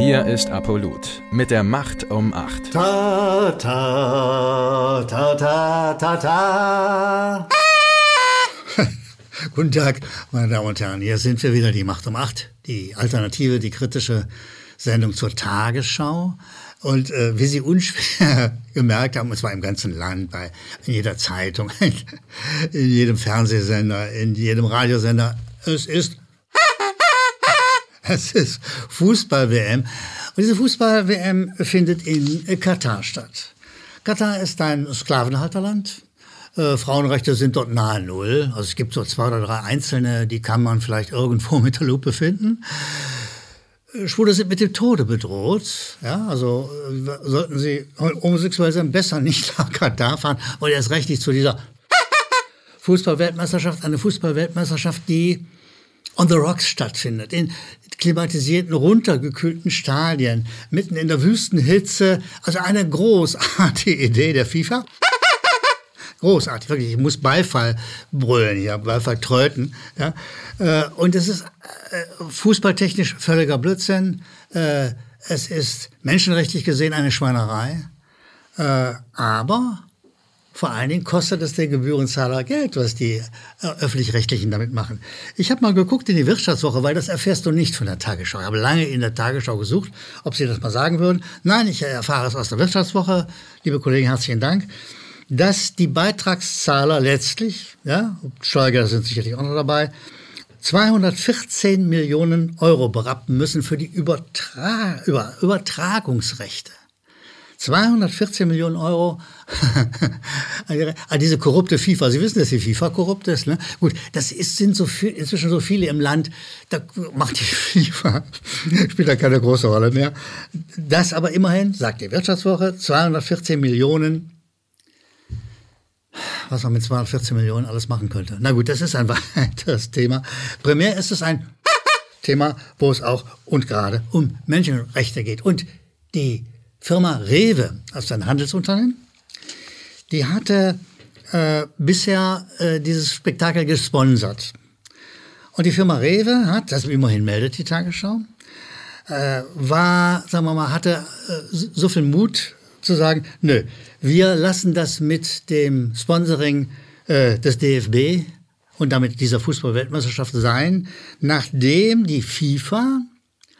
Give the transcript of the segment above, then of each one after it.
Hier ist Apollut mit der Macht um 8. Ta, ta, ta, ta, ta, ta. Guten Tag, meine Damen und Herren. Hier sind wir wieder, die Macht um 8. Die Alternative, die kritische Sendung zur Tagesschau. Und äh, wie Sie unschwer gemerkt haben, und zwar im ganzen Land, bei in jeder Zeitung, in jedem Fernsehsender, in jedem Radiosender, es ist es ist Fußball-WM. Und diese Fußball-WM findet in Katar statt. Katar ist ein Sklavenhalterland. Äh, Frauenrechte sind dort nahe Null. Also es gibt so zwei oder drei einzelne, die kann man vielleicht irgendwo mit der Lupe finden. Äh, Schwule sind mit dem Tode bedroht. Ja, also äh, sollten sie homosexuell sein, besser nicht nach Katar fahren und erst recht nicht zu dieser Fußball-Weltmeisterschaft. Eine Fußball-Weltmeisterschaft, die on the rocks stattfindet, in klimatisierten, runtergekühlten Stadien, mitten in der Wüstenhitze. Also eine großartige Idee der FIFA. Großartig, wirklich. Ich muss Beifall brüllen hier, Beifall tröten. Ja. Äh, und es ist äh, fußballtechnisch völliger Blödsinn. Äh, es ist menschenrechtlich gesehen eine Schweinerei. Aber vor allen Dingen kostet es den Gebührenzahler Geld, was die äh, öffentlich-rechtlichen damit machen. Ich habe mal geguckt in die Wirtschaftswoche, weil das erfährst du nicht von der Tagesschau. Ich habe lange in der Tagesschau gesucht, ob sie das mal sagen würden. Nein, ich erfahre es aus der Wirtschaftswoche. Liebe Kollegen, herzlichen Dank. Dass die Beitragszahler letztlich, ja, Steuergelder sind sicherlich auch noch dabei, 214 Millionen Euro berappen müssen für die Übertra Über Übertragungsrechte. 214 Millionen Euro an diese korrupte FIFA. Sie wissen, dass die FIFA korrupt ist. Ne? Gut, das ist, sind so viel, inzwischen so viele im Land, da macht die FIFA, spielt da keine große Rolle mehr. Das aber immerhin, sagt die Wirtschaftswoche, 214 Millionen was man mit 214 Millionen alles machen könnte. Na gut, das ist ein weiteres Thema. Primär ist es ein Thema, wo es auch und gerade um Menschenrechte geht. Und die Firma Rewe, also ein Handelsunternehmen, die hatte äh, bisher äh, dieses Spektakel gesponsert. Und die Firma Rewe hat, das immerhin meldet die Tagesschau, äh, war, sagen wir mal, hatte äh, so viel Mut zu sagen, nö, wir lassen das mit dem Sponsoring äh, des DFB und damit dieser Fußballweltmeisterschaft sein, nachdem die FIFA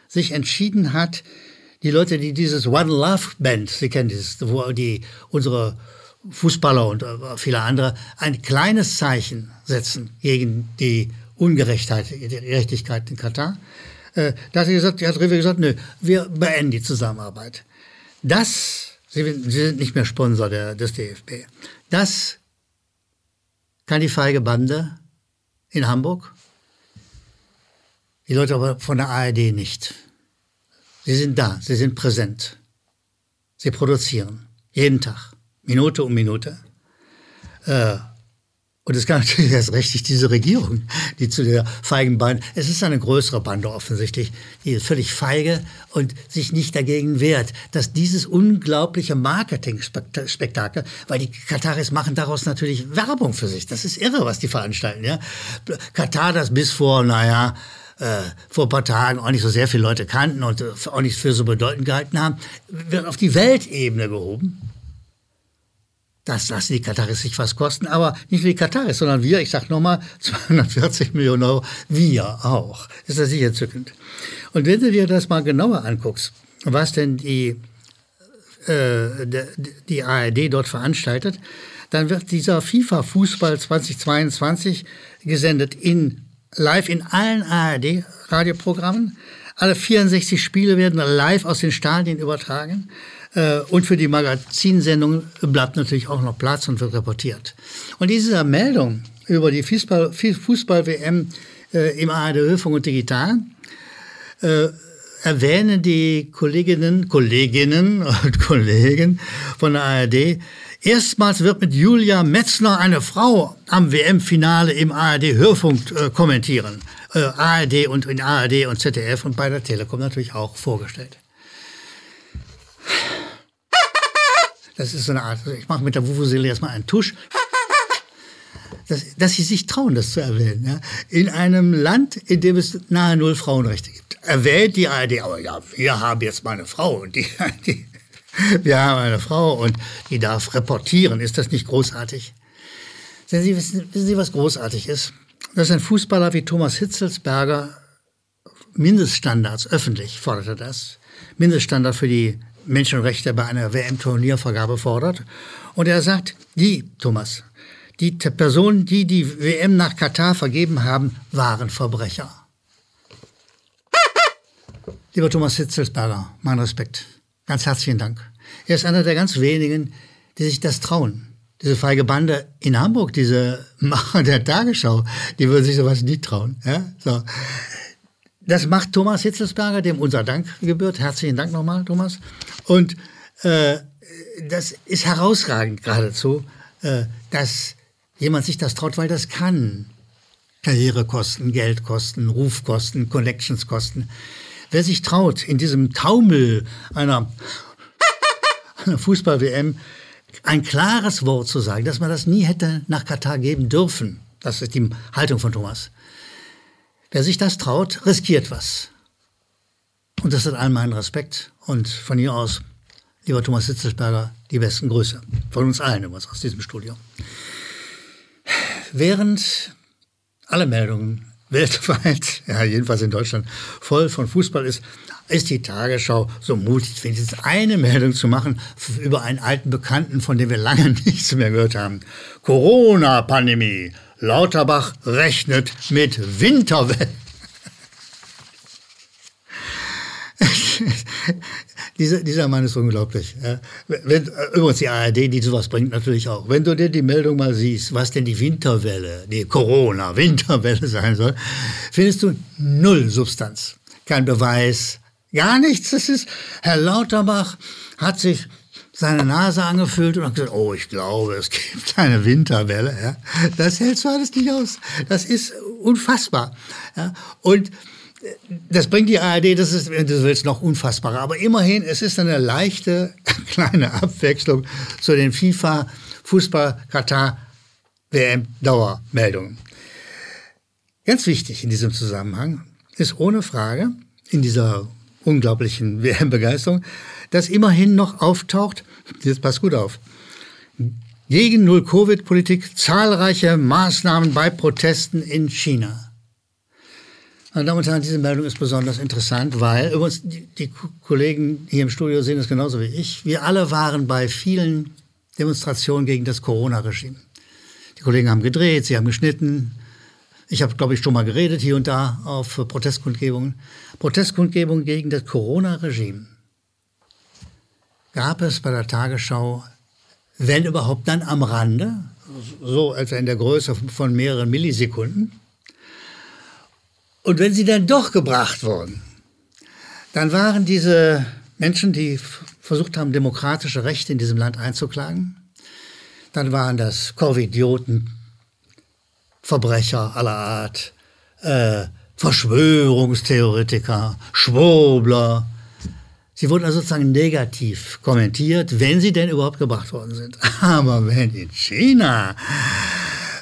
sich entschieden hat, die Leute, die dieses One Love Band, Sie kennen dieses, wo die unsere Fußballer und äh, viele andere ein kleines Zeichen setzen gegen die Ungerechtheit, die Gerechtigkeit in Katar. Äh, da hat gesagt, hat Rewe gesagt, nö, wir beenden die Zusammenarbeit. Das, sie, sie sind nicht mehr Sponsor der, des DFB. Das kann die feige Bande in Hamburg, die Leute aber von der ARD nicht. Sie sind da, sie sind präsent. Sie produzieren jeden Tag, Minute um Minute. Äh, und es kann natürlich erst recht diese Regierung, die zu der feigen Bande, es ist eine größere Bande offensichtlich, die ist völlig feige und sich nicht dagegen wehrt, dass dieses unglaubliche Marketing-Spektakel, weil die Kataris machen daraus natürlich Werbung für sich. Das ist irre, was die veranstalten, ja. Katar, das bis vor, naja, vor ein paar Tagen auch nicht so sehr viele Leute kannten und äh, auch nicht für so bedeutend gehalten haben, wird auf die Weltebene gehoben. Das lassen die Kataris sich was kosten, aber nicht nur die Kataris, sondern wir, ich sage nochmal, 240 Millionen Euro, wir auch. Ist das sicher entzückend. Und wenn du dir das mal genauer anguckst, was denn die, äh, die ARD dort veranstaltet, dann wird dieser FIFA Fußball 2022 gesendet in live in allen ARD-Radioprogrammen. Alle 64 Spiele werden live aus den Stadien übertragen. Äh, und für die Magazinsendung bleibt natürlich auch noch Platz und wird reportiert. Und diese Meldung über die Fußball-WM äh, im ARD Hörfunk und Digital äh, erwähnen die Kolleginnen, Kolleginnen und Kollegen von der ARD Erstmals wird mit Julia Metzner eine Frau am WM-Finale im ARD-Hörfunk äh, kommentieren. Äh, ARD und in ARD und ZDF und bei der Telekom natürlich auch vorgestellt. Das ist so eine Art, ich mache mit der Vuvuzela erstmal einen Tusch. Dass, dass sie sich trauen, das zu erwähnen. Ja? In einem Land, in dem es nahe null Frauenrechte gibt. Erwähnt die ARD, aber ja, wir haben jetzt mal eine Frau und die, die wir haben eine Frau und die darf reportieren. Ist das nicht großartig? Sie, wissen, wissen Sie, was großartig ist? Dass ein Fußballer wie Thomas Hitzelsberger Mindeststandards, öffentlich forderte das, Mindeststandard für die Menschenrechte bei einer WM-Turniervergabe fordert. Und er sagt, die, Thomas, die Personen, die die WM nach Katar vergeben haben, waren Verbrecher. Lieber Thomas Hitzelsberger, mein Respekt. Ganz herzlichen Dank. Er ist einer der ganz wenigen, die sich das trauen. Diese feige Bande in Hamburg, diese Macher der Tagesschau, die würden sich sowas nie trauen. Ja? So. Das macht Thomas Hitzelsberger, dem unser Dank gebührt. Herzlichen Dank nochmal, Thomas. Und äh, das ist herausragend geradezu, äh, dass jemand sich das traut, weil das kann. Karrierekosten, Geldkosten, Rufkosten, Connectionskosten. Wer sich traut, in diesem Taumel einer, einer Fußball-WM ein klares Wort zu sagen, dass man das nie hätte nach Katar geben dürfen, das ist die Haltung von Thomas. Wer sich das traut, riskiert was. Und das hat allen meinen Respekt. Und von hier aus, lieber Thomas Sitzelsberger, die besten Grüße. Von uns allen übrigens aus diesem Studio. Während alle Meldungen weltweit, ja jedenfalls in Deutschland, voll von Fußball ist, ist die Tagesschau so mutig, wenigstens eine Meldung zu machen über einen alten Bekannten, von dem wir lange nichts mehr gehört haben. Corona-Pandemie. Lauterbach rechnet mit Winterwelle. dieser, dieser Mann ist unglaublich. Wenn, übrigens die ARD, die sowas bringt, natürlich auch. Wenn du dir die Meldung mal siehst, was denn die Winterwelle, die Corona-Winterwelle sein soll, findest du null Substanz. Kein Beweis, gar nichts. Das ist, Herr Lauterbach hat sich seine Nase angefühlt und hat gesagt, oh, ich glaube, es gibt eine Winterwelle. Ja. Das hält so alles nicht aus. Das ist unfassbar. Ja. Und das bringt die ARD, das ist, wenn du willst, noch unfassbarer. Aber immerhin, es ist eine leichte, kleine Abwechslung zu den FIFA Fußball Katar WM Dauermeldungen. Ganz wichtig in diesem Zusammenhang ist ohne Frage in dieser unglaublichen WM-Begeisterung, dass immerhin noch auftaucht, jetzt pass gut auf, gegen Null-Covid-Politik zahlreiche Maßnahmen bei Protesten in China. Meine Damen und Herren, diese Meldung ist besonders interessant, weil übrigens die, die Kollegen hier im Studio sehen es genauso wie ich. Wir alle waren bei vielen Demonstrationen gegen das Corona-Regime. Die Kollegen haben gedreht, sie haben geschnitten. Ich habe, glaube ich, schon mal geredet hier und da auf Protestkundgebungen. Protestkundgebungen gegen das Corona-Regime gab es bei der Tagesschau, wenn überhaupt dann am Rande, so etwa in der Größe von mehreren Millisekunden. Und wenn sie dann doch gebracht wurden, dann waren diese Menschen, die versucht haben, demokratische Rechte in diesem Land einzuklagen, dann waren das Covidioten, Verbrecher aller Art, äh, Verschwörungstheoretiker, Schwurbler. Sie wurden also sozusagen negativ kommentiert, wenn sie denn überhaupt gebracht worden sind. Aber wenn in China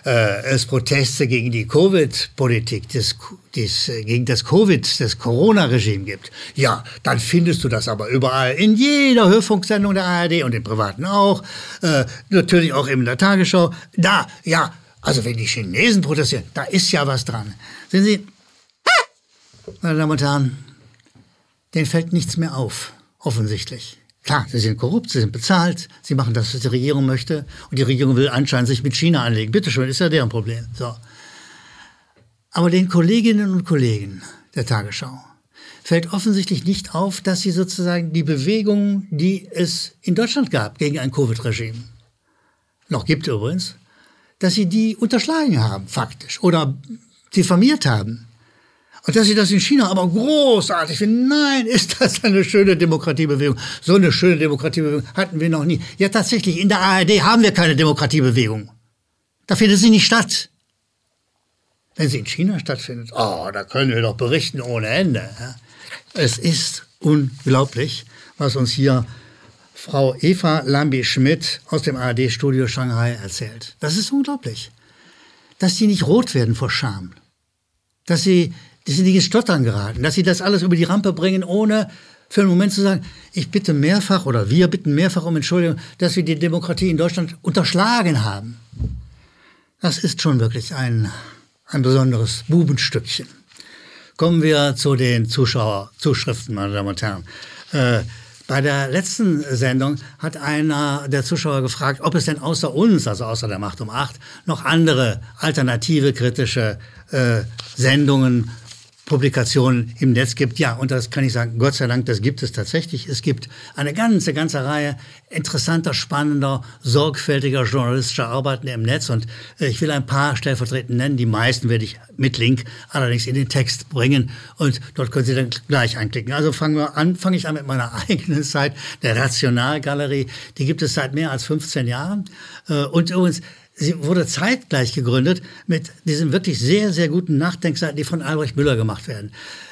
äh, es Proteste gegen die Covid-Politik, gegen das Covid, das Corona-Regime gibt, ja, dann findest du das aber überall, in jeder Hörfunksendung der ARD und im Privaten auch, äh, natürlich auch in der Tagesschau. Da, ja, also wenn die Chinesen protestieren, da ist ja was dran. Sehen Sie, meine Damen und Herren, denen fällt nichts mehr auf, offensichtlich. Klar, sie sind korrupt, sie sind bezahlt, sie machen das, was die Regierung möchte. Und die Regierung will anscheinend sich mit China anlegen. Bitte schön, ist ja deren Problem. So. Aber den Kolleginnen und Kollegen der Tagesschau fällt offensichtlich nicht auf, dass sie sozusagen die Bewegung, die es in Deutschland gab gegen ein Covid-Regime, noch gibt übrigens, dass sie die unterschlagen haben, faktisch, oder diffamiert haben. Und dass sie das in China aber großartig finden. Nein, ist das eine schöne Demokratiebewegung. So eine schöne Demokratiebewegung hatten wir noch nie. Ja, tatsächlich, in der ARD haben wir keine Demokratiebewegung. Da findet sie nicht statt. Wenn sie in China stattfindet, oh, da können wir doch berichten ohne Ende. Es ist unglaublich, was uns hier Frau Eva Lambi-Schmidt aus dem ARD-Studio Shanghai erzählt. Das ist unglaublich. dass sie nicht rot werden vor Scham. Dass sie, dass sie ins Stottern geraten, dass sie das alles über die Rampe bringen, ohne für einen Moment zu sagen, ich bitte mehrfach oder wir bitten mehrfach um Entschuldigung, dass wir die Demokratie in Deutschland unterschlagen haben. Das ist schon wirklich ein, ein besonderes Bubenstückchen. Kommen wir zu den Zuschauerzuschriften, meine Damen und Herren. Äh, bei der letzten Sendung hat einer der Zuschauer gefragt, ob es denn außer uns, also außer der Macht um acht, noch andere alternative kritische äh, Sendungen Publikationen im Netz gibt. Ja, und das kann ich sagen, Gott sei Dank, das gibt es tatsächlich. Es gibt eine ganze, ganze Reihe interessanter, spannender, sorgfältiger journalistischer Arbeiten im Netz. Und äh, ich will ein paar stellvertretend nennen. Die meisten werde ich mit Link allerdings in den Text bringen. Und dort können Sie dann gleich anklicken. Also fangen wir an, fange ich an mit meiner eigenen Zeit, der Rationalgalerie. Die gibt es seit mehr als 15 Jahren. Äh, und übrigens, sie wurde zeitgleich gegründet mit diesen wirklich sehr, sehr guten Nachdenkseiten, die von Albrecht Müller gemacht werden.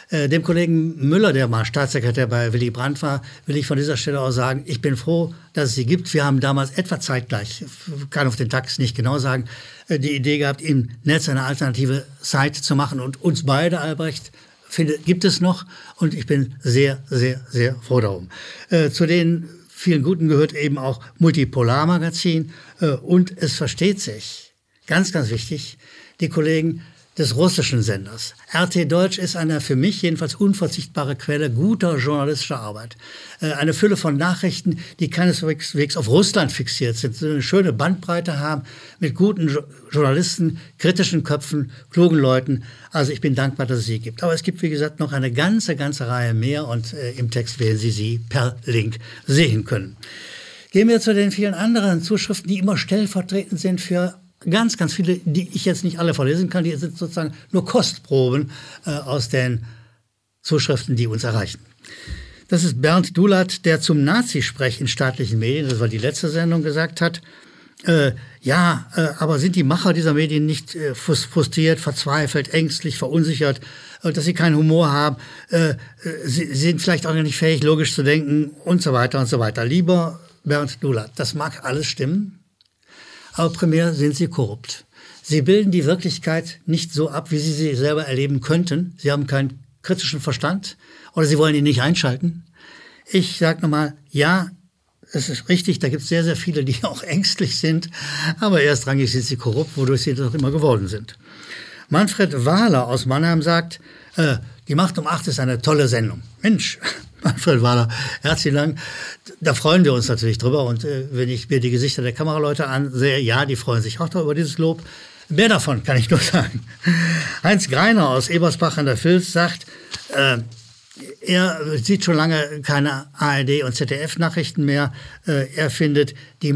Äh, dem Kollegen Müller, der mal Staatssekretär bei Willy Brandt war, will ich von dieser Stelle aus sagen, ich bin froh, dass es sie gibt. Wir haben damals etwa zeitgleich, kann auf den Tax nicht genau sagen, äh, die Idee gehabt, im Netz eine alternative Site zu machen. Und uns beide, Albrecht, finde, gibt es noch. Und ich bin sehr, sehr, sehr froh darum. Äh, zu den vielen Guten gehört eben auch Multipolar-Magazin. Äh, und es versteht sich, ganz, ganz wichtig, die Kollegen des russischen Senders. RT Deutsch ist eine für mich jedenfalls unverzichtbare Quelle guter journalistischer Arbeit. Äh, eine Fülle von Nachrichten, die keineswegs auf Russland fixiert sind, eine schöne Bandbreite haben mit guten Journalisten, kritischen Köpfen, klugen Leuten. Also ich bin dankbar, dass es sie gibt. Aber es gibt, wie gesagt, noch eine ganze, ganze Reihe mehr und äh, im Text werden Sie sie per Link sehen können. Gehen wir zu den vielen anderen Zuschriften, die immer stellvertretend sind für ganz, ganz viele, die ich jetzt nicht alle verlesen kann, die sind sozusagen nur Kostproben äh, aus den Zuschriften, die uns erreichen. Das ist Bernd Dulat, der zum Nazisprech in staatlichen Medien, das war die letzte Sendung, gesagt hat, äh, ja, äh, aber sind die Macher dieser Medien nicht äh, frustriert, verzweifelt, ängstlich, verunsichert, äh, dass sie keinen Humor haben, äh, sie sind vielleicht auch nicht fähig, logisch zu denken und so weiter und so weiter. Lieber Bernd Dulat, das mag alles stimmen, aber primär sind sie korrupt. Sie bilden die Wirklichkeit nicht so ab, wie sie sie selber erleben könnten. Sie haben keinen kritischen Verstand oder sie wollen ihn nicht einschalten. Ich sage nochmal, ja, es ist richtig, da gibt es sehr, sehr viele, die auch ängstlich sind, aber erstrangig sind sie korrupt, wodurch sie auch immer geworden sind. Manfred Wahler aus Mannheim sagt, äh, die Macht um acht ist eine tolle Sendung. Mensch, Manfred Wahler, herzlichen Dank. Da freuen wir uns natürlich drüber. Und äh, wenn ich mir die Gesichter der Kameraleute ansehe, ja, die freuen sich auch über dieses Lob. Mehr davon kann ich nur sagen. Heinz Greiner aus Ebersbach an der Filz sagt, äh, er sieht schon lange keine ARD und ZDF-Nachrichten mehr. Äh, er findet, die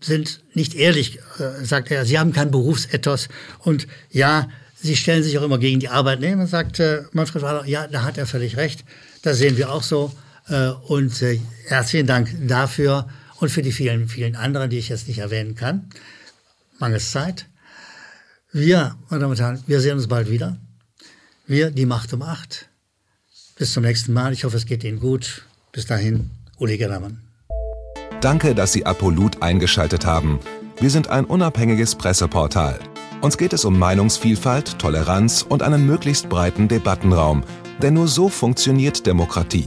sind nicht ehrlich, äh, sagt er. Sie haben keinen Berufsethos. Und ja, sie stellen sich auch immer gegen die Arbeitnehmer, sagt äh, Manfred Wahler. Ja, da hat er völlig recht. Das sehen wir auch so. Äh, und äh, herzlichen Dank dafür und für die vielen, vielen anderen, die ich jetzt nicht erwähnen kann. Mangels Zeit. Wir, meine Damen und Herren, wir sehen uns bald wieder. Wir, die Macht um acht. Bis zum nächsten Mal. Ich hoffe, es geht Ihnen gut. Bis dahin, Uli Gellermann. Danke, dass Sie Apolut eingeschaltet haben. Wir sind ein unabhängiges Presseportal. Uns geht es um Meinungsvielfalt, Toleranz und einen möglichst breiten Debattenraum – denn nur so funktioniert Demokratie.